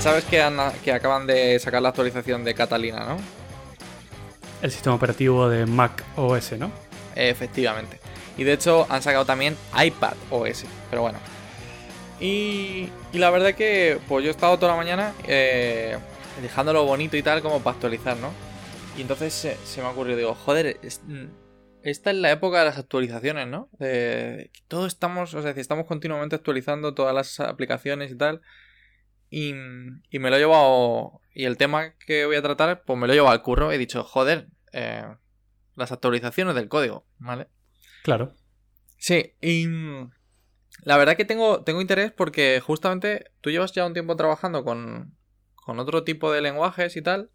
sabes que, que acaban de sacar la actualización de Catalina, ¿no? El sistema operativo de Mac OS, ¿no? Efectivamente. Y de hecho han sacado también iPad OS. Pero bueno. Y, y la verdad que pues yo he estado toda la mañana eh, dejándolo bonito y tal como para actualizar, ¿no? Y entonces se, me ha ocurrido, digo, joder, esta es la época de las actualizaciones, ¿no? Todos estamos, o sea, estamos continuamente actualizando todas las aplicaciones y tal. Y, y, me lo he llevado. Y el tema que voy a tratar, pues me lo he llevado al curro. He dicho, joder, eh, las actualizaciones del código, ¿vale? Claro. Sí, y la verdad que tengo, tengo interés porque justamente tú llevas ya un tiempo trabajando con, con otro tipo de lenguajes y tal.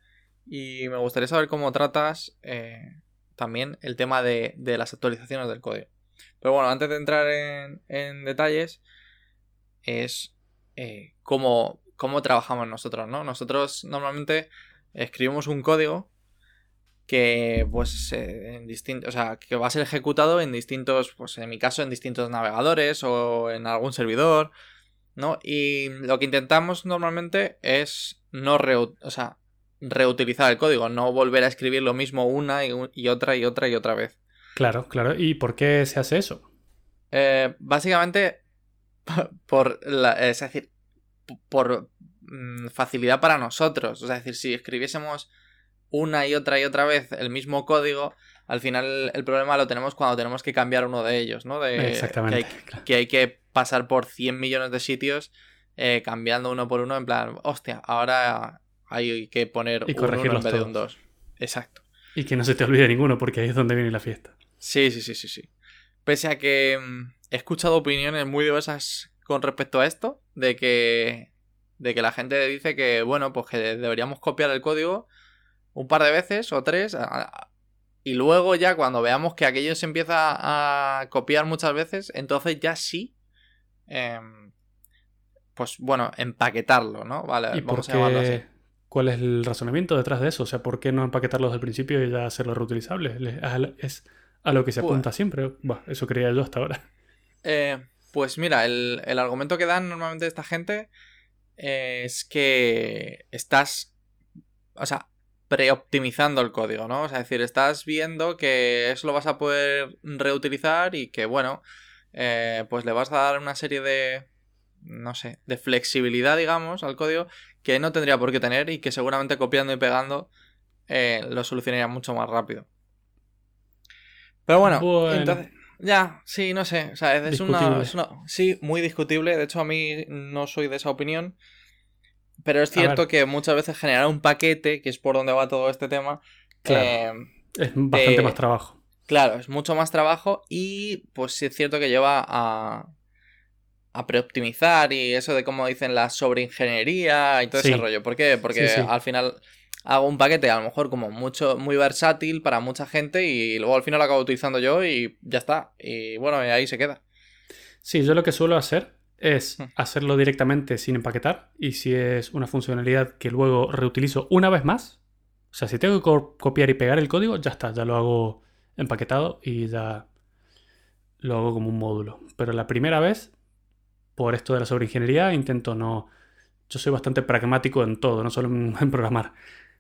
Y me gustaría saber cómo tratas eh, también el tema de, de, las actualizaciones del código. Pero bueno, antes de entrar en, en detalles, es eh, cómo, cómo trabajamos nosotros, ¿no? Nosotros normalmente escribimos un código que pues eh, en distintos, o sea, que va a ser ejecutado en distintos, pues en mi caso en distintos navegadores o en algún servidor, ¿no? Y lo que intentamos normalmente es no o sea, reutilizar el código, no volver a escribir lo mismo una y, otra y otra y otra vez. Claro, claro. ¿Y por qué se hace eso? Eh, básicamente por la, es decir, por mm, facilidad para nosotros. O sea, es decir, si escribiésemos una y otra y otra vez el mismo código, al final el problema lo tenemos cuando tenemos que cambiar uno de ellos, ¿no? De, Exactamente. Que hay, que pasar por 100 millones de sitios eh, cambiando uno por uno, en plan, hostia, ahora hay que poner y uno en vez de un dos. Exacto. Y que no se te olvide ninguno, porque ahí es donde viene la fiesta. Sí, sí, sí, sí, sí. Pese a que mm, he escuchado opiniones muy diversas con respecto a esto, de que, de que la gente dice que, bueno, pues que deberíamos copiar el código un par de veces o tres. Y luego ya cuando veamos que aquello se empieza a copiar muchas veces, entonces ya sí. Em, pues bueno, empaquetarlo, ¿no? Vale, ¿Y vamos a llamarlo así. ¿Cuál es el razonamiento detrás de eso? O sea, ¿por qué no empaquetarlo desde el principio y ya hacerlo reutilizable? Es a lo que se apunta pues siempre. eso creía yo hasta ahora. Eh, pues mira, el, el, argumento que dan normalmente esta gente es que estás. O sea, preoptimizando el código, ¿no? O sea, es decir, estás viendo que eso lo vas a poder reutilizar y que, bueno, eh, pues le vas a dar una serie de, no sé, de flexibilidad, digamos, al código que no tendría por qué tener y que seguramente copiando y pegando eh, lo solucionaría mucho más rápido. Pero bueno, entonces... Ya, sí, no sé. O sea, es una, es una, Sí, muy discutible. De hecho, a mí no soy de esa opinión. Pero es cierto que muchas veces generar un paquete, que es por donde va todo este tema, eh, es bastante más trabajo. Claro, es mucho más trabajo y pues sí es cierto que lleva a, a preoptimizar y eso de cómo dicen la sobreingeniería y todo ese rollo. ¿Por qué? Porque al final hago un paquete a lo mejor como mucho muy versátil para mucha gente y luego al final lo acabo utilizando yo y ya está. Y bueno, ahí se queda. Sí, yo lo que suelo hacer es hmm. hacerlo directamente sin empaquetar y si es una funcionalidad que luego reutilizo una vez más, o sea, si tengo que copiar y pegar el código, ya está, ya lo hago empaquetado y ya lo hago como un módulo. Pero la primera vez, por esto de la sobreingeniería, intento no... Yo soy bastante pragmático en todo, no solo en, programar.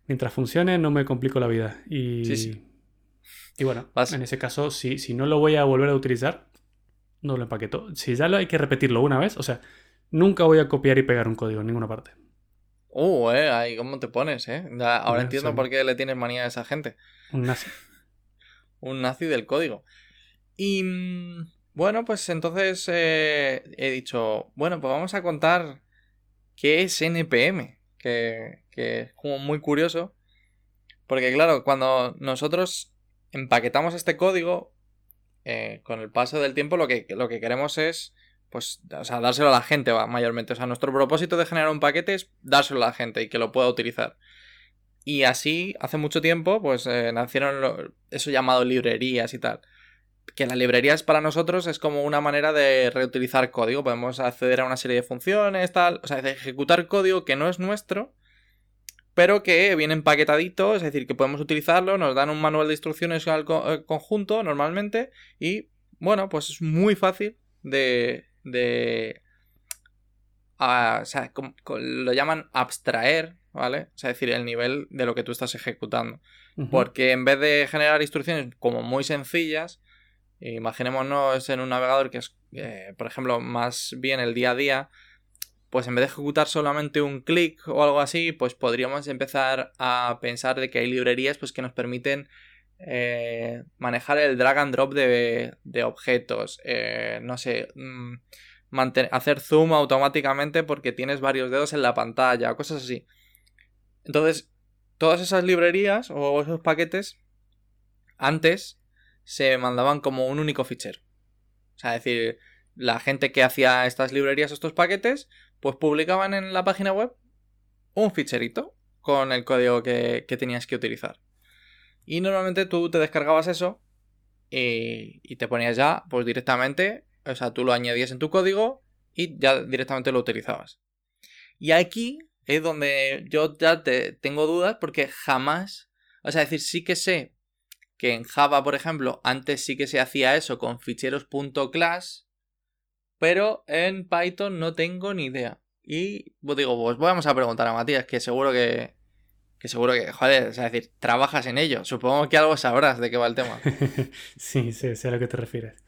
Mientras funcione, no me complico la vida. Y, sí, sí. y bueno, en ese caso, si, si no lo voy a volver a utilizar, no lo empaqueto. Si ya lo hay que repetirlo una vez, o sea, nunca voy a copiar y pegar un código en ninguna parte. Uh, eh, ahí cómo te pones, eh. ahora entiendo por qué le tienes manía a esa gente. Un nazi. un nazi del código. Y mm, bueno, pues entonces eh, he dicho, bueno, pues vamos a contar qué es NPM, que, que es como muy curioso. Porque claro, cuando nosotros empaquetamos este código, eh, con el paso del tiempo lo que, lo que queremos es, pues, o sea, dárselo a la gente mayormente. O sea, nuestro propósito de generar un paquete es dárselo a la gente y que lo pueda utilizar. Y así, hace mucho tiempo, pues eh, nacieron eso llamado librerías y tal. Que las librerías para nosotros es como una manera de reutilizar código. Podemos acceder a una serie de funciones, tal. O sea, de ejecutar código que no es nuestro, pero que viene empaquetadito, es decir, que podemos utilizarlo, nos dan un manual de instrucciones al eh, conjunto normalmente y bueno, pues es muy fácil de, de o sea, lo llaman abstraer, ¿vale? O sea, decir, el nivel de lo que tú estás ejecutando. Porque en vez de generar instrucciones como muy sencillas, imaginémonos en un navegador que es, eh, por ejemplo, más bien el día a día, pues en vez de ejecutar solamente un clic o algo así, pues podríamos empezar a pensar de que hay librerías pues, que nos permiten eh, manejar el drag and drop de, objetos, eh, no sé, mm, hacer zoom automáticamente porque tienes varios dedos en la pantalla, cosas así. Entonces, todas esas librerías o esos paquetes antes se mandaban como un único fichero. O sea, es decir, la gente que hacía estas librerías, estos paquetes, pues publicaban en la página web un ficherito con el código que, que tenías que utilizar. Y normalmente tú te descargabas eso y, te ponías ya, pues directamente, o sea, tú lo añadías en tu código y ya directamente lo utilizabas. Y aquí es donde yo ya te tengo dudas porque jamás, o sea, decir, sí que sé que en Java, por ejemplo, antes sí que se hacía eso con ficheros .class, pero en Python no tengo ni idea. Y pues digo, pues vamos a preguntar a Matías, que seguro que, que seguro que, joder, es decir, trabajas en ello. Supongo que algo sabrás de qué va el tema. sí, sí, sé a lo que te refieres.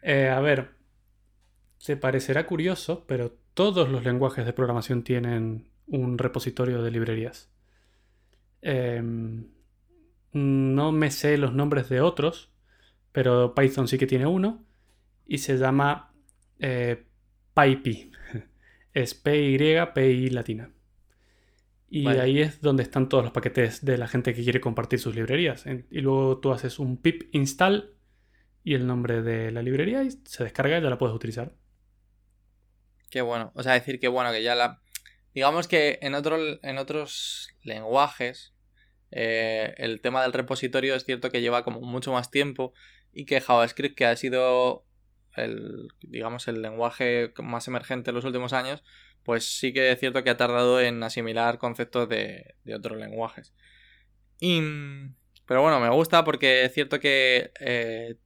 Eh, a ver, se parecerá curioso, pero todos los lenguajes de programación tienen un repositorio de librerías. Em, no me sé los nombres de otros, pero Python sí que tiene uno y se llama eh, PyPy. Es P-Y-P-I latina. Y ahí es donde están todos los paquetes de la gente que quiere compartir sus librerías. Y luego tú haces un pip install y el nombre de la librería y se descarga y ya la puedes utilizar. Qué bueno. O sea, decir que bueno, que ya la. Digamos que en, otro, en otros lenguajes eh, el tema del repositorio es cierto que lleva como mucho más tiempo y que JavaScript, que ha sido el, digamos, el lenguaje más emergente en los últimos años, pues sí que es cierto que ha tardado en asimilar conceptos de, otros lenguajes. pero bueno, me gusta porque es cierto que eh,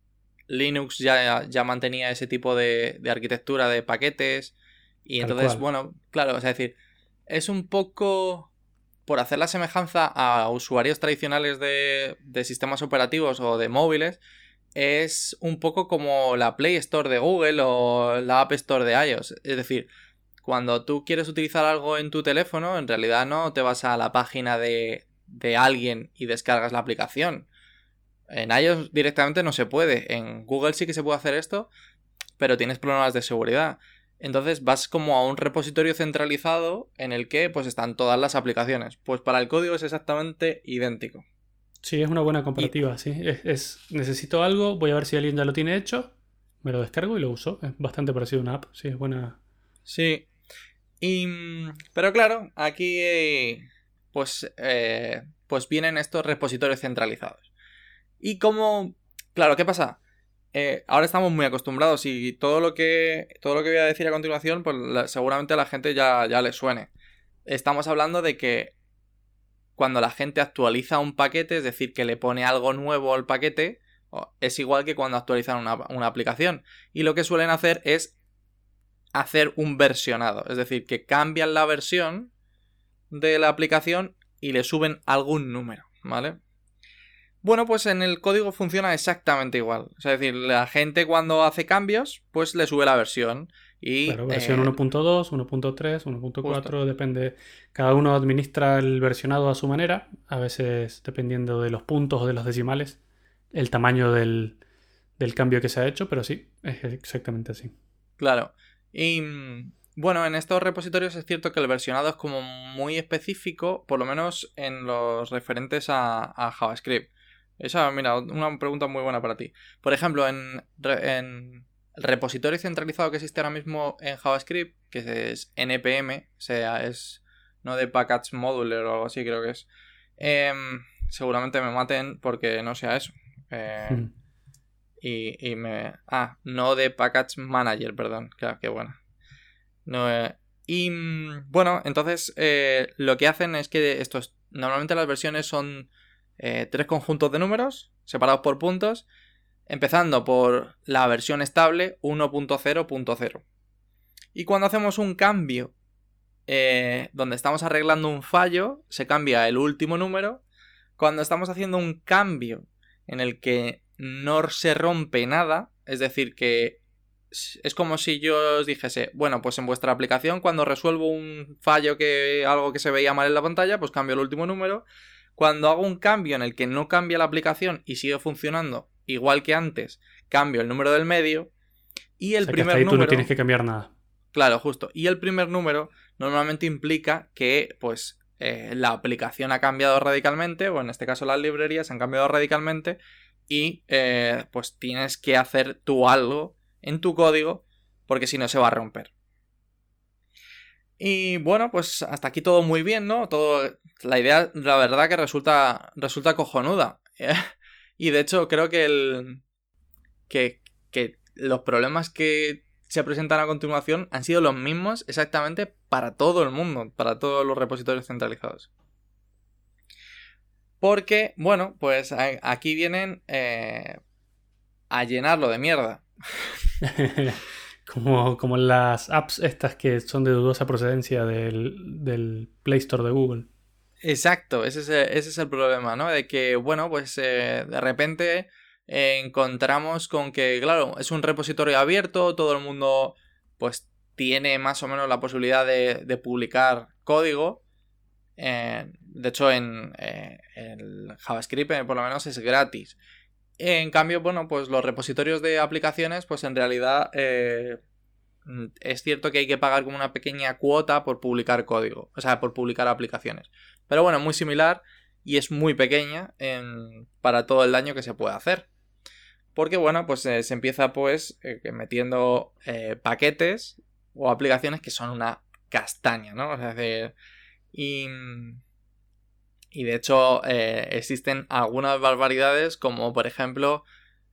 Linux ya, ya, mantenía ese tipo de, arquitectura de paquetes. Y entonces, bueno, claro, es decir, es un poco por hacer la semejanza a usuarios tradicionales de, de sistemas operativos o de móviles, es un poco como la Play Store de Google o la App Store de iOS. Es decir, cuando tú quieres utilizar algo en tu teléfono, en realidad no te vas a la página de, de alguien y descargas la aplicación. En iOS directamente no se puede. En Google sí que se puede hacer esto, pero tienes problemas de seguridad. Entonces vas como a un repositorio centralizado en el que pues están todas las aplicaciones. Pues para el código es exactamente idéntico. Sí, es una buena comparativa, sí. Es, necesito algo, voy a ver si alguien ya lo tiene hecho, me lo descargo y lo uso. Es bastante parecido a una app, sí, es buena. Sí, pero claro, aquí pues, eh, pues vienen estos repositorios centralizados. Y como, claro, ¿qué pasa? Eh, ahora estamos muy acostumbrados y todo lo que todo lo que voy a decir a continuación, pues seguramente a la gente ya, ya le suene. Estamos hablando de que cuando la gente actualiza un paquete, es decir, que le pone algo nuevo al paquete, es igual que cuando actualizan una, aplicación. Y lo que suelen hacer es hacer un versionado. Es decir, que cambian la versión de la aplicación y le suben algún número, ¿vale? Bueno, pues en el código funciona exactamente igual. es decir, la gente cuando hace cambios, pues le sube la versión. Y, claro, versión 1.2, 1.3, 1.4, depende. Cada uno administra el versionado a su manera. A veces, dependiendo de los puntos o de los decimales, el tamaño del, del cambio que se ha hecho, pero sí, es exactamente así. Claro. Y mm, bueno, en estos repositorios es cierto que el versionado es como muy específico, por lo menos en los referentes a, JavaScript. Esa, mira, una pregunta muy buena para ti. Por ejemplo, en, el repositorio centralizado que existe ahora mismo en JavaScript, que es npm, o sea, es no de package modular o algo así, creo que es. Em, seguramente me maten porque no sea eso. Eh, hmm. Y, me... Ah, no de Package Manager, perdón. Claro, qué bueno. No, eh, y mm, bueno, entonces eh, lo que hacen es que estos... Normalmente las versiones son eh, tres conjuntos de números separados por puntos, empezando por la versión estable 1.0.0. Y cuando hacemos un cambio eh, donde estamos arreglando un fallo, se cambia el último número. Cuando estamos haciendo un cambio en el que no se rompe nada, es decir, que es como si yo os dijese, bueno, pues en vuestra aplicación cuando resuelvo un fallo que algo que se veía mal en la pantalla, pues cambio el último número. Cuando hago un cambio en el que no cambia la aplicación y sigue funcionando igual que antes, cambio el número del medio y el primer número tú no tienes que cambiar nada. Claro, justo. Y el primer número normalmente implica que pues eh, la aplicación ha cambiado radicalmente, o en este caso las librerías han cambiado radicalmente, y eh, pues tienes que hacer tú algo en tu código, porque si no se va a romper. Y bueno, pues hasta aquí todo muy bien, ¿no? Todo. La idea, la verdad, que resulta. resulta cojonuda. y de hecho, creo que los problemas que se presentan a continuación han sido los mismos exactamente para todo el mundo, para todos los repositorios centralizados. Porque, bueno, pues aquí vienen eh, a llenarlo de mierda. como, como las apps estas que son de dudosa procedencia del, Play Store de Google. Exacto, ese es, el, problema, ¿no? De que, bueno, pues eh, de repente encontramos con que, claro, es un repositorio abierto, todo el mundo pues tiene más o menos la posibilidad de, publicar código. Eh, de hecho, en eh, JavaScript por lo menos es gratis. En cambio, bueno, pues los repositorios de aplicaciones, pues en realidad eh, es cierto que hay que pagar como una pequeña cuota por publicar código, o sea, por publicar aplicaciones. Pero bueno, muy similar y es muy pequeña para todo el daño que se puede hacer. Porque bueno, pues eh, se empieza pues eh, metiendo paquetes o aplicaciones que son una castaña, ¿no? O sea, y y de hecho eh, existen algunas barbaridades como por ejemplo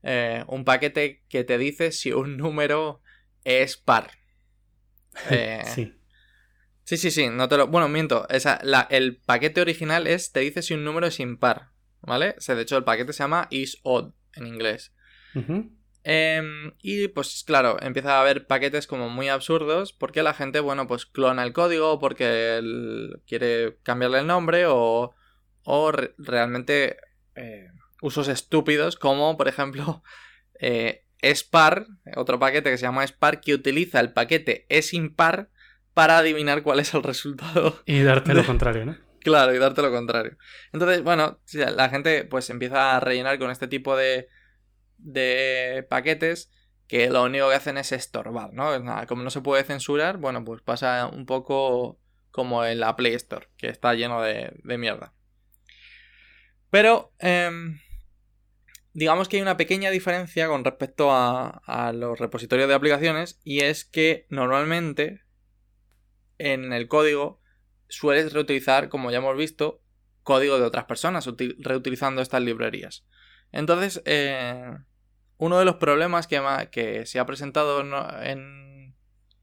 eh, un paquete que te dice si un número es par. Eh, sí. Sí, sí, sí, no te lo... Bueno, miento, el paquete original es, te dice si un número es impar, ¿vale? O sea, de hecho el paquete se llama is odd en inglés. Em, y pues claro, empieza a haber paquetes como muy absurdos porque la gente, bueno, pues clona el código porque quiere cambiarle el nombre o o realmente eh, usos estúpidos como por ejemplo eh, SPAR, otro paquete que se llama SPAR que utiliza el paquete es impar para adivinar cuál es el resultado. Y darte lo contrario, ¿no? Claro, y darte lo contrario. Entonces, bueno, la gente pues empieza a rellenar con este tipo de, de paquetes que lo único que hacen es estorbar, ¿no? Como no se puede censurar, bueno, pues pasa un poco como en la Play Store, que está lleno de mierda. Pero em, digamos que hay una pequeña diferencia con respecto a, los repositorios de aplicaciones y es que normalmente en el código sueles reutilizar, como ya hemos visto, código de otras personas reutilizando estas librerías. Entonces, eh, uno de los problemas que, se ha presentado en,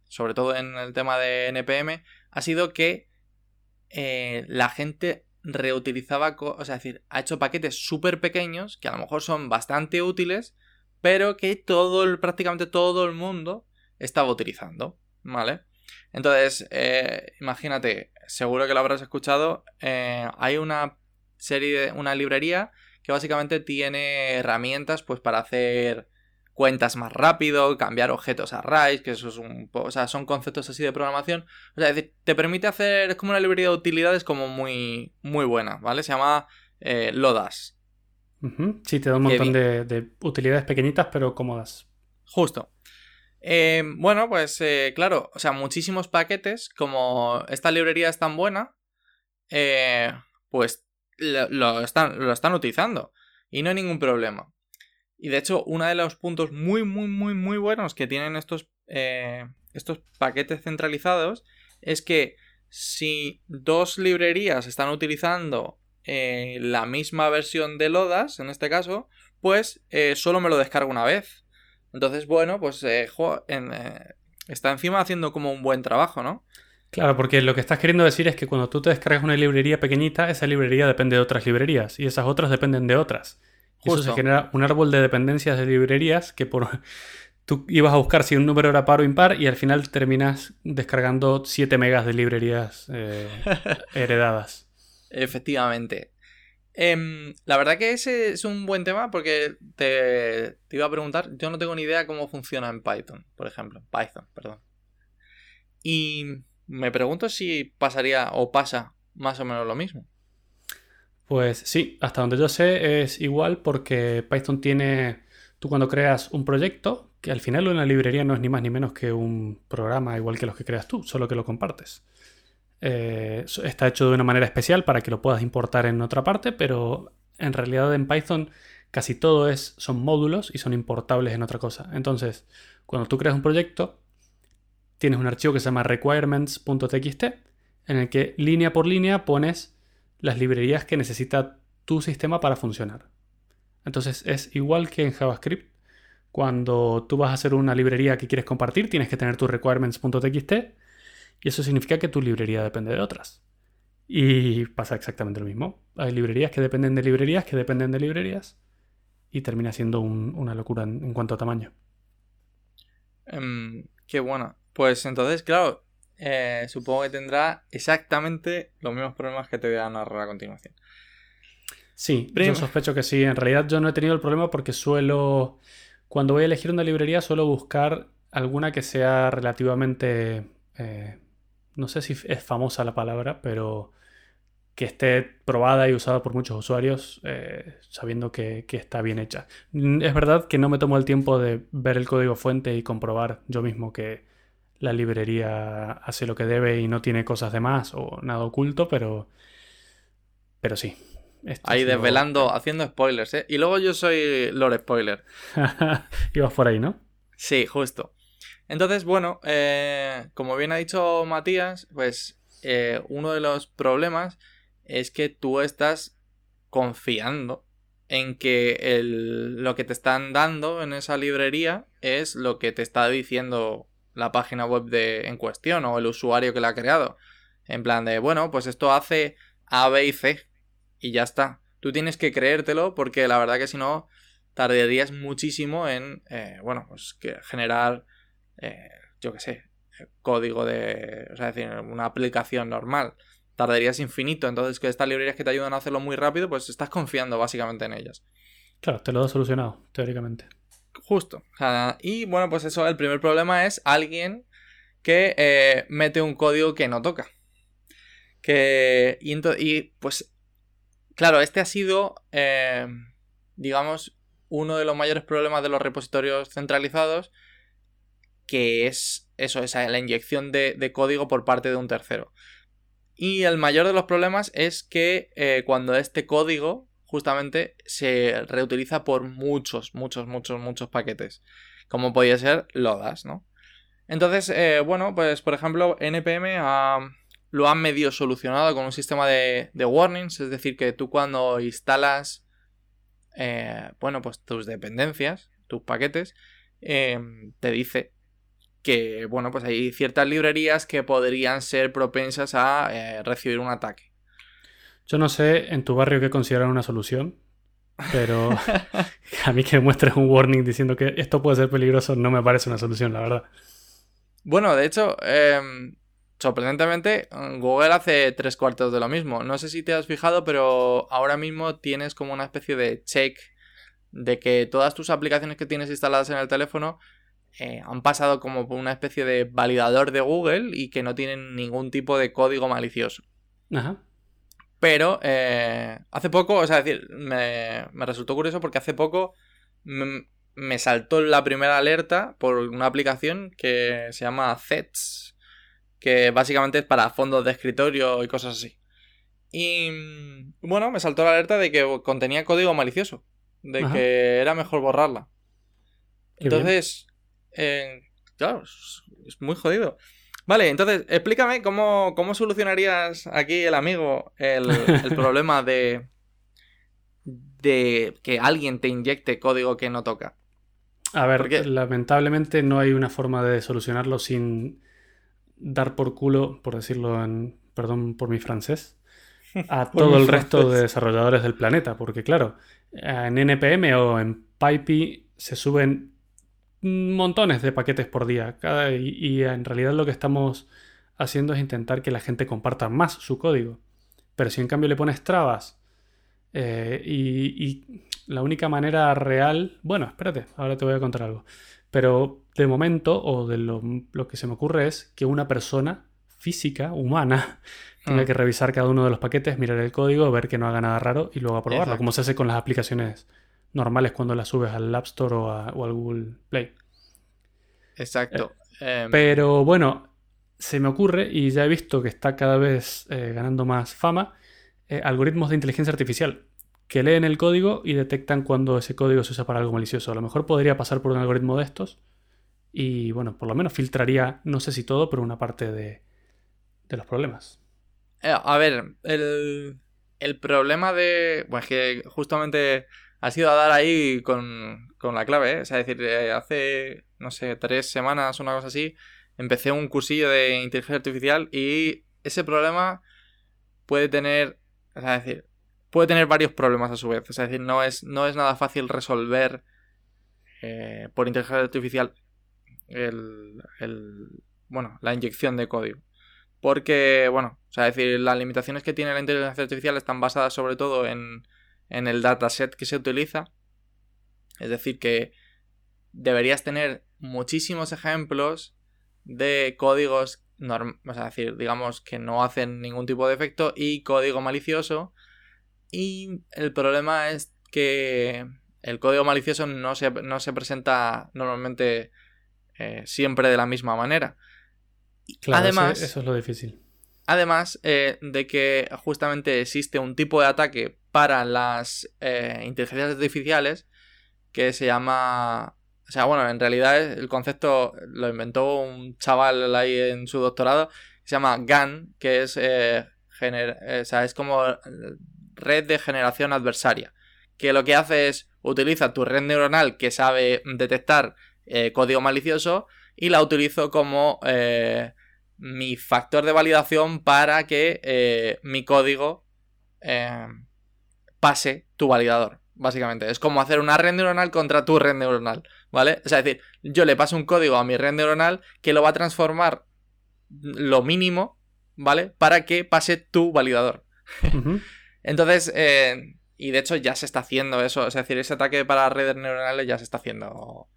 sobre todo en el tema de NPM ha sido que eh, la gente reutilizaba, o sea, es decir, ha hecho paquetes súper pequeños que a lo mejor son bastante útiles, pero que todo el, prácticamente todo el mundo estaba utilizando, ¿vale? Entonces, eh, imagínate, seguro que lo habrás escuchado, eh, hay una serie, de, una librería que básicamente tiene herramientas pues para hacer cuentas más rápido, cambiar objetos a arrays, que eso es un o sea, son conceptos así de programación. O sea, te permite hacer, es como una librería de utilidades como muy, muy buena, ¿vale? Se llama eh, Lodas. Sí, te da un montón de, utilidades pequeñitas pero cómodas. Justo. Eh, bueno, pues eh, claro, o sea, muchísimos paquetes, como esta librería es tan buena, pues lo, están, lo están utilizando y no hay ningún problema. Y de hecho, uno de los puntos muy, muy, muy, muy buenos que tienen estos, eh, estos paquetes centralizados es que si dos librerías están utilizando eh, la misma versión de Lodas, en este caso, pues eh, solo me lo descargo una vez. Entonces, bueno, pues está encima haciendo como un buen trabajo, ¿no? Claro, porque lo que estás queriendo decir es que cuando tú te descargas una librería pequeñita, esa librería depende de otras librerías y esas otras dependen de otras. Eso se genera un árbol de dependencias de librerías que por tú ibas a buscar si un número era par o impar y al final terminas descargando 7 megas de librerías eh, heredadas. Efectivamente. Em, la verdad que ese es un buen tema porque te, iba a preguntar, yo no tengo ni idea cómo funciona en Python, por ejemplo. Python, perdón. Y me pregunto si pasaría o pasa más o menos lo mismo. Pues sí, hasta donde yo sé es igual porque Python tiene, tú cuando creas un proyecto, que al final una librería no es ni más ni menos que un programa igual que los que creas tú, solo que lo compartes. Eh, está hecho de una manera especial para que lo puedas importar en otra parte, pero en realidad en Python casi todo es, son módulos y son importables en otra cosa. Entonces, cuando tú creas un proyecto, tienes un archivo que se llama requirements.txt, en el que línea por línea pones las librerías que necesita tu sistema para funcionar. Entonces es igual que en JavaScript. Cuando tú vas a hacer una librería que quieres compartir, tienes que tener tu requirements.txt y eso significa que tu librería depende de otras. Y pasa exactamente lo mismo. Hay librerías que dependen de librerías que dependen de librerías y termina siendo una locura en, cuanto a tamaño. Em, qué bueno. Pues entonces, claro, eh, supongo que tendrá exactamente los mismos problemas que te voy a narrar a continuación. Sí, yo sospecho que sí. En realidad yo no he tenido el problema porque suelo, cuando voy a elegir una librería, suelo buscar alguna que sea relativamente, eh, no sé si es famosa la palabra, pero que esté probada y usada por muchos usuarios, eh, sabiendo que, que, está bien hecha. Es verdad que no me tomo el tiempo de ver el código fuente y comprobar yo mismo que, la librería hace lo que debe y no tiene cosas de más o nada oculto, pero, pero sí. Ahí desvelando, haciendo spoilers, ¿eh? Y luego yo soy Lord Spoiler. Ibas por ahí, ¿no? Sí, justo. Entonces, bueno, eh, como bien ha dicho Matías, pues eh, uno de los problemas es que tú estás confiando en que el, lo que te están dando en esa librería es lo que te está diciendo la página web de, en cuestión o el usuario que la ha creado. En plan de, bueno, pues esto hace A, B y C y ya está. Tú tienes que creértelo porque la verdad que si no tardarías muchísimo en, eh, bueno, pues generar, eh, yo qué sé, código de, o sea, decir, una aplicación normal. Tardarías infinito, entonces que estas librerías que te ayudan a hacerlo muy rápido, pues estás confiando básicamente en ellas. Claro, te lo da solucionado, teóricamente. Justo. y bueno, pues eso, el primer problema es alguien que eh, mete un código que no toca. Que, y, y pues, claro, este ha sido, eh, digamos, uno de los mayores problemas de los repositorios centralizados, que es eso, esa, la inyección de, código por parte de un tercero. Y el mayor de los problemas es que eh, cuando este código justamente se reutiliza por muchos, muchos, muchos, muchos paquetes. Como podría ser Lodas, ¿no? Entonces, eh, bueno, pues por ejemplo, NPM lo ha medio solucionado con un sistema de, warnings, es decir, que tú cuando instalas, eh, bueno, pues tus dependencias, tus paquetes, te dice que, bueno, pues hay ciertas librerías que podrían ser propensas a eh, recibir un ataque. Yo no sé en tu barrio qué consideran una solución, pero a mí que muestres un warning diciendo que esto puede ser peligroso no me parece una solución, la verdad. Bueno, de hecho, em, sorprendentemente, Google hace tres cuartos de lo mismo. No sé si te has fijado, pero ahora mismo tienes como una especie de check de que todas tus aplicaciones que tienes instaladas en el teléfono eh, han pasado como por una especie de validador de Google y que no tienen ningún tipo de código malicioso. Ajá. Pero eh, hace poco, o sea, decir, me, resultó curioso porque hace poco me, saltó la primera alerta por una aplicación que se llama Zets, que básicamente es para fondos de escritorio y cosas así. Y bueno, me saltó la alerta de que contenía código malicioso, de que era mejor borrarla. Entonces, eh, claro, es muy jodido. Vale, entonces, explícame cómo, solucionarías aquí el amigo el, problema de, de que alguien te inyecte código que no toca. A ver, lamentablemente no hay una forma de solucionarlo sin dar por culo, por decirlo en, perdón por mi francés, a todo el resto de desarrolladores del planeta. Porque claro, en NPM o en PyPy se suben montones de paquetes por día. y, en realidad lo que estamos haciendo es intentar que la gente comparta más su código. Pero si en cambio le pones trabas eh, y, la única manera real... Bueno, espérate, ahora te voy a contar algo. Pero de momento, o de lo, que se me ocurre es que una persona física, humana, tenga mm. que revisar cada uno de los paquetes, mirar el código, ver que no haga nada raro y luego aprobarlo, como se hace con las aplicaciones normales cuando las subes al App Store o, al Google Play. Exacto. Eh, em, pero bueno, se me ocurre, y ya he visto que está cada vez eh, ganando más fama, eh, algoritmos de inteligencia artificial que leen el código y detectan cuando ese código se usa para algo malicioso. A lo mejor podría pasar por un algoritmo de estos y, bueno, por lo menos filtraría, no sé si todo, pero una parte de, los problemas. a ver, el, el problema de... Bueno, es que justamente ha sido a dar ahí con, la clave, ¿eh? O sea, es decir, eh, hace, no sé, tres semanas o una cosa así, empecé un cursillo de inteligencia artificial y ese problema puede tener, o sea, es decir, puede tener varios problemas a su vez. O sea, es decir, no es, no es nada fácil resolver eh, por inteligencia artificial el, el, bueno, la inyección de código. Porque, bueno, o sea, es decir, las limitaciones que tiene la inteligencia artificial están basadas sobre todo en en el dataset que se utiliza. Es decir, que deberías tener muchísimos ejemplos de códigos, o sea, decir, digamos que no hacen ningún tipo de efecto y código malicioso. Y el problema es que el código malicioso no se, no se presenta normalmente eh, siempre de la misma manera. Además, eso, es lo difícil. Además eh, de que justamente existe un tipo de ataque para las eh, inteligencias artificiales que se llama... O sea, bueno, en realidad el concepto lo inventó un chaval ahí en su doctorado, se llama GAN, que es, eh, o sea, es como red de generación adversaria, que lo que hace es utiliza tu red neuronal que sabe detectar código malicioso y la utilizo como mi factor de validación para que mi código pase tu validador, básicamente. Es como hacer una red neuronal contra tu red neuronal, ¿vale? O sea, es decir, yo le paso un código a mi red neuronal que lo va a transformar lo mínimo, ¿vale? Para que pase tu validador. Entonces, eh, y de hecho ya se está haciendo eso, es decir, ese ataque para redes neuronales ya se está haciendo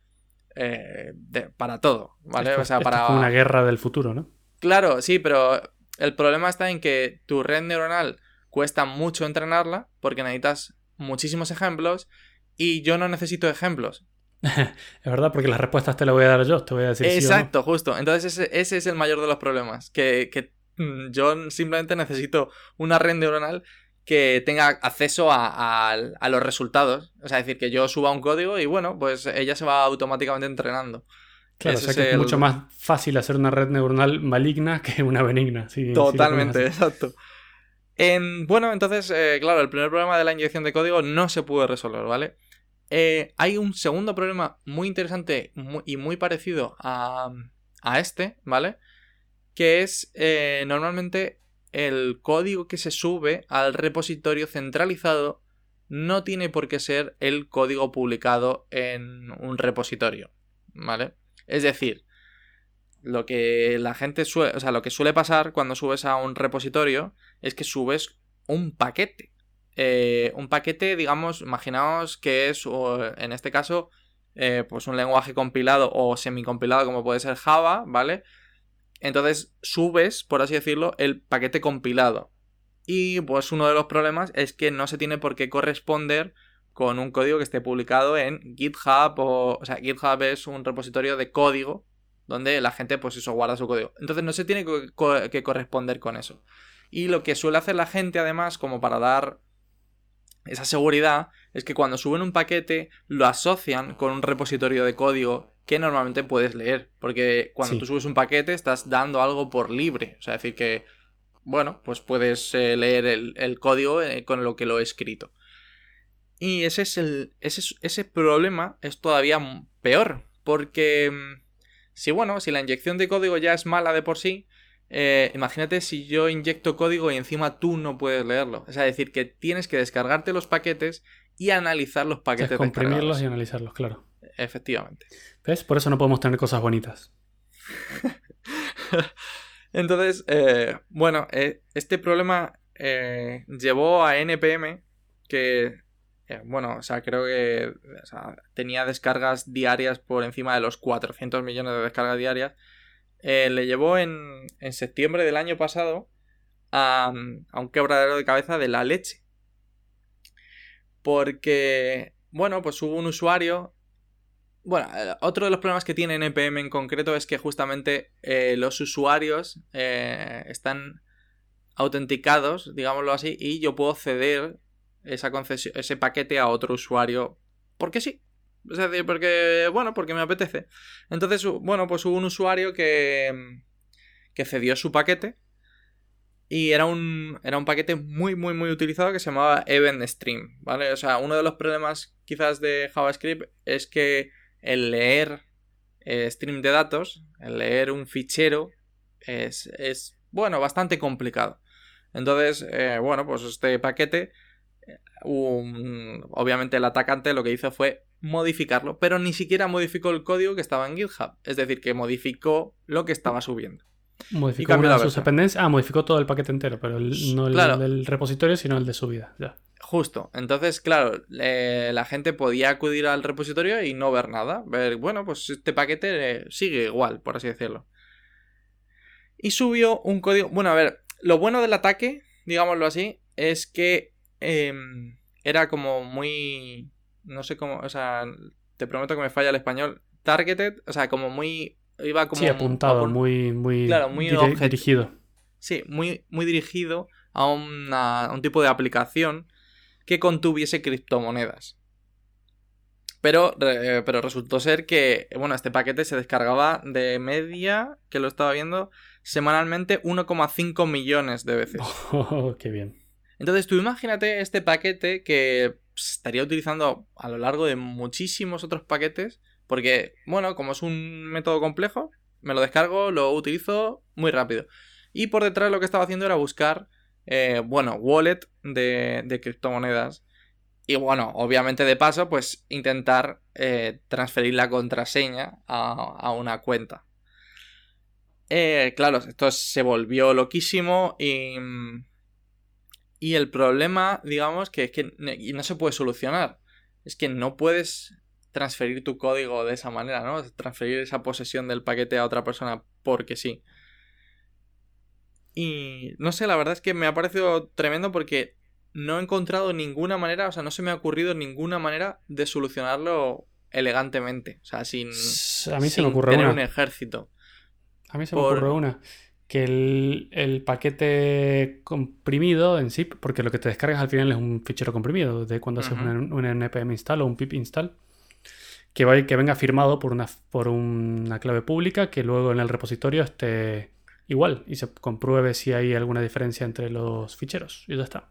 eh, para todo, ¿vale? o sea, para... una guerra del futuro, ¿no? Claro, sí, pero el problema está en que tu red neuronal cuesta mucho entrenarla porque necesitas muchísimos ejemplos y yo no necesito ejemplos. es verdad, porque las respuestas te las voy a dar yo, te voy a decir. Exacto, justo. Entonces ese, es el mayor de los problemas, que, mm, yo simplemente necesito una red neuronal que tenga acceso a, los resultados. O sea, decir, que yo suba un código y bueno, pues ella se va automáticamente entrenando. Claro, o sea que es, mucho más fácil hacer una red neuronal maligna que una benigna. Totalmente, exacto bueno, entonces, eh, claro, el primer problema de la inyección de código no se pudo resolver, ¿vale? Eh, hay un segundo problema muy interesante y muy parecido a, este, ¿vale? Que es eh, normalmente el código que se sube al repositorio centralizado no tiene por qué ser el código publicado en un repositorio, ¿vale? Es decir, lo que la gente suele, o sea, lo que suele pasar cuando subes a un repositorio es que subes un paquete. Eh, un paquete, digamos, imaginaos que es, en este caso, eh, pues un lenguaje compilado o semicompilado como puede ser Java, ¿vale? Entonces subes, por así decirlo, el paquete compilado. Y pues uno de los problemas es que no se tiene por qué corresponder con un código que esté publicado en GitHub o, o sea, GitHub es un repositorio de código donde la gente pues eso guarda su código. Entonces no se tiene que, corresponder con eso. Y lo que suele hacer la gente además como para dar esa seguridad es que cuando suben un paquete lo asocian con un repositorio de código que normalmente puedes leer. Porque cuando tú subes un paquete estás dando algo por libre. O sea, decir que, bueno, pues puedes eh, leer el, código eh, con lo que lo he escrito. Y ese es el. Ese, ese problema es todavía peor. Porque mm, si bueno, si la inyección de código ya es mala de por sí, eh, imagínate si yo inyecto código y encima tú no puedes leerlo. Es decir, que tienes que descargarte los paquetes y analizar los paquedes. comprimirlos y analizarlos, claro. efectivamente. ¿Ves? Por eso no podemos tener cosas bonitas. Entonces, eh, bueno, eh, este problema eh, llevó a NPM que, bueno, o sea, creo que tenía descargas diarias por encima de los 400 millones de descargas diarias. le llevó en, en, septiembre del año pasado a, un quebradero de cabeza de la leche. Porque, bueno, pues hubo un usuario bueno, eh, otro de los problemas que tiene NPM en concreto es que justamente eh, los usuarios eh, están autenticados, digámoslo así, y yo puedo ceder esa ese paquete a otro usuario porque sí. Es decir, porque, bueno, porque me apetece. Entonces, bueno, pues hubo un usuario que, que cedió su paquete y era un, era un paquete muy, muy, muy utilizado que se llamaba Event Stream, ¿vale? O sea, uno de los problemas quizás de JavaScript es que el leer eh, stream de datos, el leer un fichero, es, bueno, bastante complicado. Entonces, eh, bueno, pues este paquete, eh, obviamente el atacante lo que hizo fue modificarlo, pero ni siquiera modificó el código que estaba en GitHub, es decir, que modificó lo que estaba subiendo. Modificó una de sus dependencias. Ah, modificó todo el paquete entero, pero no el del repositorio, sino el de subida. Ya. Justo. Entonces, claro, la gente podía acudir al repositorio y no ver nada. Ver, bueno, pues este paquete sigue igual, por así decirlo. Y subió un código. Bueno, a ver, lo bueno del ataque, digámoslo así, es que em, era como muy. No sé cómo. O sea, te prometo que me falla el español. Targeted, o sea, como muy. Iba como. Sí, apuntado, muy, muy, claro, muy dirigido. Sí, muy, muy dirigido a, a un tipo de aplicación que contuviese criptomonedas. Pero, pero resultó ser que, bueno, este paquete se descargaba de media, que lo estaba viendo, semanalmente 1,5 millones de veces. Oh, qué bien. Entonces tú imagínate este paquete que estaría utilizando a lo largo de muchísimos otros paquetes, porque, bueno, como es un método complejo, me lo descargo, lo utilizo muy rápido. Y por detrás lo que estaba haciendo era buscar eh, bueno, wallet de, criptomonedas. Y bueno, obviamente de paso, pues intentar eh, transferir la contraseña a, una cuenta. Eh, claro, esto se volvió loquísimo y... Y el problema, digamos, que es que no se puede solucionar. Es que no puedes transferir tu código de esa manera, ¿no? Transferir esa posesión del paquete a otra persona porque sí. Y no sé, la verdad es que me ha parecido tremendo porque no he encontrado ninguna manera, o sea, no se me ha ocurrido ninguna manera de solucionarlo elegantemente. O sea, sin, a mí se me ocurre tener una. un ejército. A mí se me ocurre una. Que el, paquete comprimido en zip, porque lo que te descargas al final es un fichero comprimido, de cuando haces un, npm install o un pip install, que, que venga firmado por una, por una clave pública que luego en el repositorio esté igual y se compruebe si hay alguna diferencia entre los ficheros. Y ya está.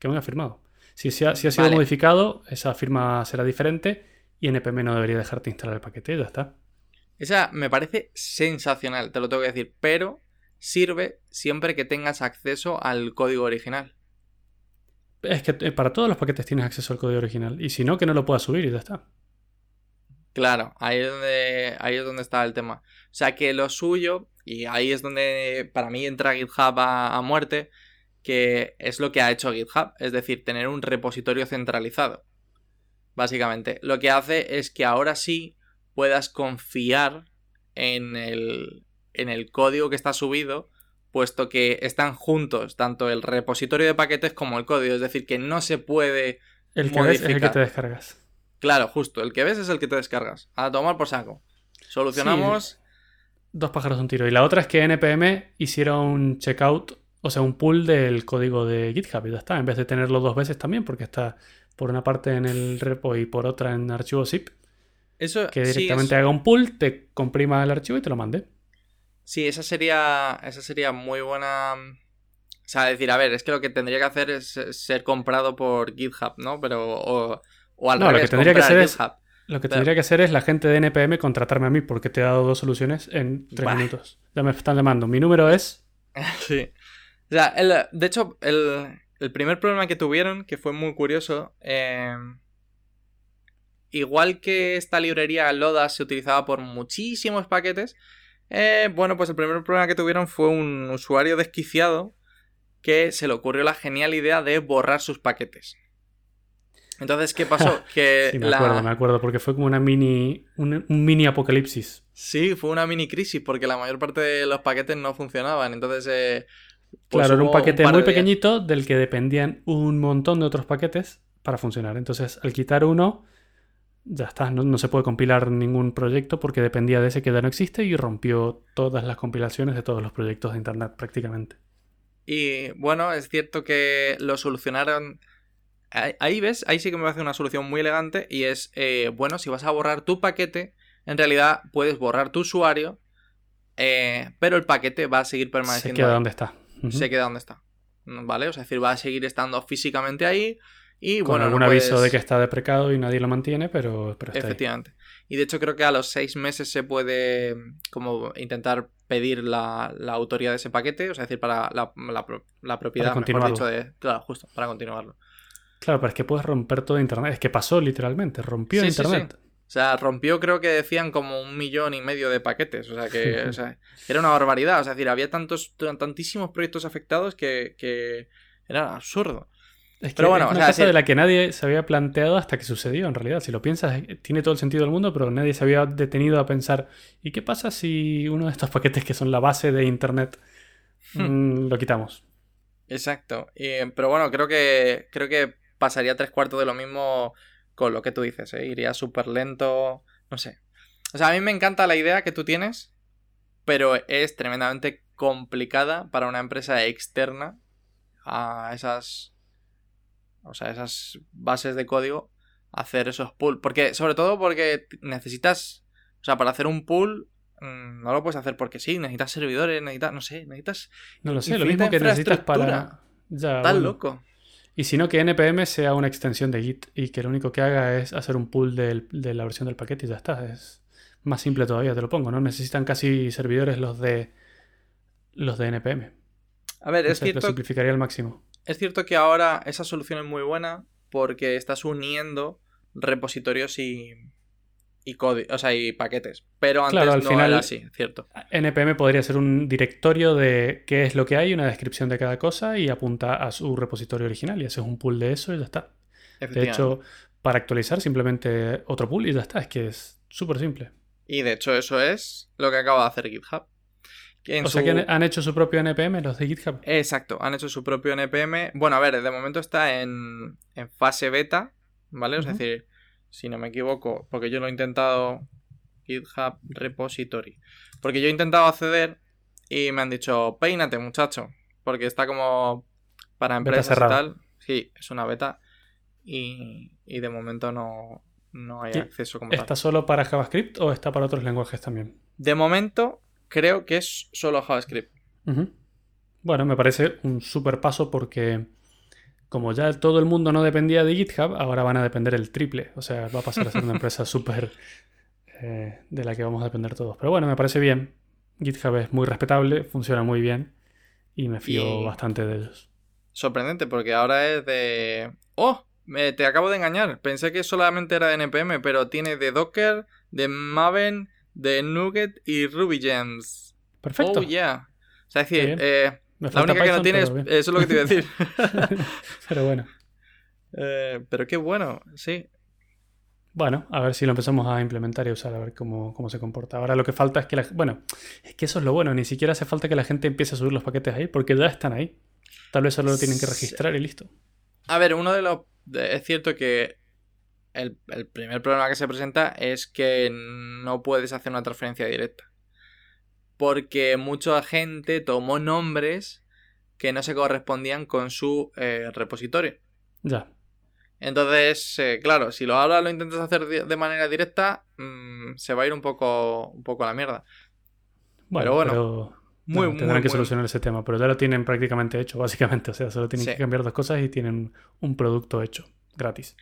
Que venga firmado. Si, si ha, sido modificado, esa firma será diferente y NPM no debería dejarte instalar el paquete. Ya está. Esa me parece sensacional, te lo tengo que decir, pero sirve siempre que tengas acceso al código original. Es que eh, para todos los paquetes tienes acceso al código original. Y si no, que no lo puedas subir y ya está. Claro, ahí es donde, ahí es donde está el tema. O sea que lo suyo y ahí es donde para mí entra GitHub a, muerte, que es lo que ha hecho GitHub, es decir, tener un repositorio centralizado. Básicamente, lo que hace es que ahora sí puedas confiar en el, en el código que está subido, puesto que están juntos tanto el repositorio de paquetes como el código, es decir, que no se puede el que ves es el que te descargas. Claro, justo, el que ves es el que te descargas. A tomar por saco. Solucionamos Dos pájaros un tiro. Y la otra es que NPM hiciera un checkout, o sea, un pull del código de GitHub y ya está, en vez de tenerlo dos veces también, porque está por una parte en el repo y por otra en archivo zip. Eso, que directamente haga un pull, te comprima el archivo y te lo mande. Sí, esa sería, esa sería muy buena. O sea, decir, a ver, es que lo que tendría que hacer es ser comprado por GitHub, ¿no? Pero. O, o al no, revés, lo que tendría que hacer GitHub. Lo que tendría que hacer es la gente de NPM contratarme a mí porque te he dado dos soluciones en tres minutos. Ya me están llamando. Mi número es. sí. O sea, de hecho, el, primer problema que tuvieron, que fue muy curioso, em, igual que esta librería Loda se utilizaba por muchísimos paquetes, eh, bueno, pues el primer problema que tuvieron fue un usuario desquiciado que se le ocurrió la genial idea de borrar sus paquetes. Entonces, ¿qué pasó? Que sí, me acuerdo, me acuerdo, porque fue como una mini, un, mini apocalipsis. Sí, fue una mini crisis, porque la mayor parte de los paquetes no funcionaban. Entonces, eh, pues claro, era un paquete muy pequeñito del que dependían un montón de otros paquetes para funcionar. Entonces, al quitar uno, ya está, no, se puede compilar ningún proyecto porque dependía de ese que ya no existe y rompió todas las compilaciones de todos los proyectos de Internet prácticamente. Y bueno, es cierto que lo solucionaron Ahí ves, ahí sí que me parece una solución muy elegante y es, eh, bueno, si vas a borrar tu paquete, en realidad puedes borrar tu usuario, eh, pero el paquete va a seguir permaneciendo. Se queda donde está. Se queda donde está. ¿Vale? O sea, es decir, va a seguir estando físicamente ahí y Con bueno. algún aviso de que está deprecado y nadie lo mantiene, pero, pero está Efectivamente. Y de hecho creo que a los seis meses se puede como intentar pedir la, autoría de ese paquete, o sea, decir, para la, propiedad, mejor dicho, de. Claro, justo, para continuarlo. Claro, pero es que puedes romper todo Internet. Es que pasó literalmente, rompió Internet. O sea, rompió, creo que decían como un millón y medio de paquetes. O sea, que era una barbaridad. O sea, es decir, había tantos, tantísimos proyectos afectados que, que era absurdo. Es que pero bueno, es una cosa de la que nadie se había planteado hasta que sucedió, en realidad. Si lo piensas, tiene todo el sentido del mundo, pero nadie se había detenido a pensar, ¿y qué pasa si uno de estos paquetes que son la base de Internet hmm. mm, lo quitamos? Exacto. pero bueno, creo que, creo que pasaría tres cuartos de lo mismo con lo que tú dices, ¿eh? iría súper lento, no sé. O sea, a mí me encanta la idea que tú tienes, pero es tremendamente complicada para una empresa externa a esas, o sea, esas bases de código hacer esos pools. Porque, sobre todo porque necesitas, o sea, para hacer un pool mm, no lo puedes hacer porque sí, necesitas servidores, necesitas, no sé, necesitas... No lo sé, lo mismo que necesitas para... Ya, loco. Y si no, que npm sea una extensión de Git y que lo único que haga es hacer un pull de la versión del paquete y ya está. Es más simple todavía, te lo pongo. No necesitan casi servidores los de los de npm. A ver, es cierto. Lo simplificaría al máximo. Es cierto que ahora esa solución es muy buena porque estás uniendo repositorios y, y código, o sea, y paquetes. Pero antes al no final, era así, cierto. NPM podría ser un directorio de qué es lo que hay, una descripción de cada cosa y apunta a su repositorio original y haces un pool de eso y ya está. De hecho, para actualizar simplemente otro pool y ya está. Es que es súper simple. Y de hecho eso es lo que acaba de hacer GitHub. O sea que han hecho su propio NPM los de GitHub. Exacto, han hecho su propio NPM. Bueno, a ver, de momento está en, fase beta, ¿vale? Es decir, si no me equivoco, porque yo lo he intentado GitHub Repository. Porque yo he intentado acceder y me han dicho, peínate muchacho, porque está como para empresas y tal. Sí, es una beta y, de momento no, no hay acceso como ¿Está solo para JavaScript o está para otros lenguajes también? De momento creo que es solo JavaScript. Bueno, me parece un super paso porque como ya todo el mundo no dependía de GitHub, ahora van a depender el triple. O sea, va a pasar a ser una empresa súper eh, de la que vamos a depender todos. Pero bueno, me parece bien. GitHub es muy respetable, funciona muy bien y me fío bastante de ellos. Sorprendente, porque ahora es de... ¡Oh! Me, te acabo de engañar. Pensé que solamente era de NPM, pero tiene de Docker, de Maven, de Nugget y Ruby Gems. Perfecto. Oh, yeah. O sea, es decir, eh, la única que no tiene es. Eso es lo que te iba a decir. pero bueno. Eh, pero qué bueno, sí. Bueno, a ver si lo empezamos a implementar y usar, a ver cómo, cómo, se comporta. Ahora lo que falta es que la. Bueno, es que eso es lo bueno, ni siquiera hace falta que la gente empiece a subir los paquetes ahí, porque ya están ahí. Tal vez solo lo tienen que registrar y listo. A ver, uno de los. Es cierto que el, el primer problema que se presenta es que no puedes hacer una transferencia directa porque mucha gente tomó nombres que no se correspondían con su eh, repositorio. Ya. Entonces, eh, claro, si lo ahora lo intentas hacer de manera directa, mm, se va a ir un poco, un poco a la mierda. Bueno, pero bueno. muy, tendrán que solucionar ese tema, pero ya lo tienen prácticamente hecho, básicamente. O sea, solo tienen que cambiar dos cosas y tienen un producto hecho, gratis.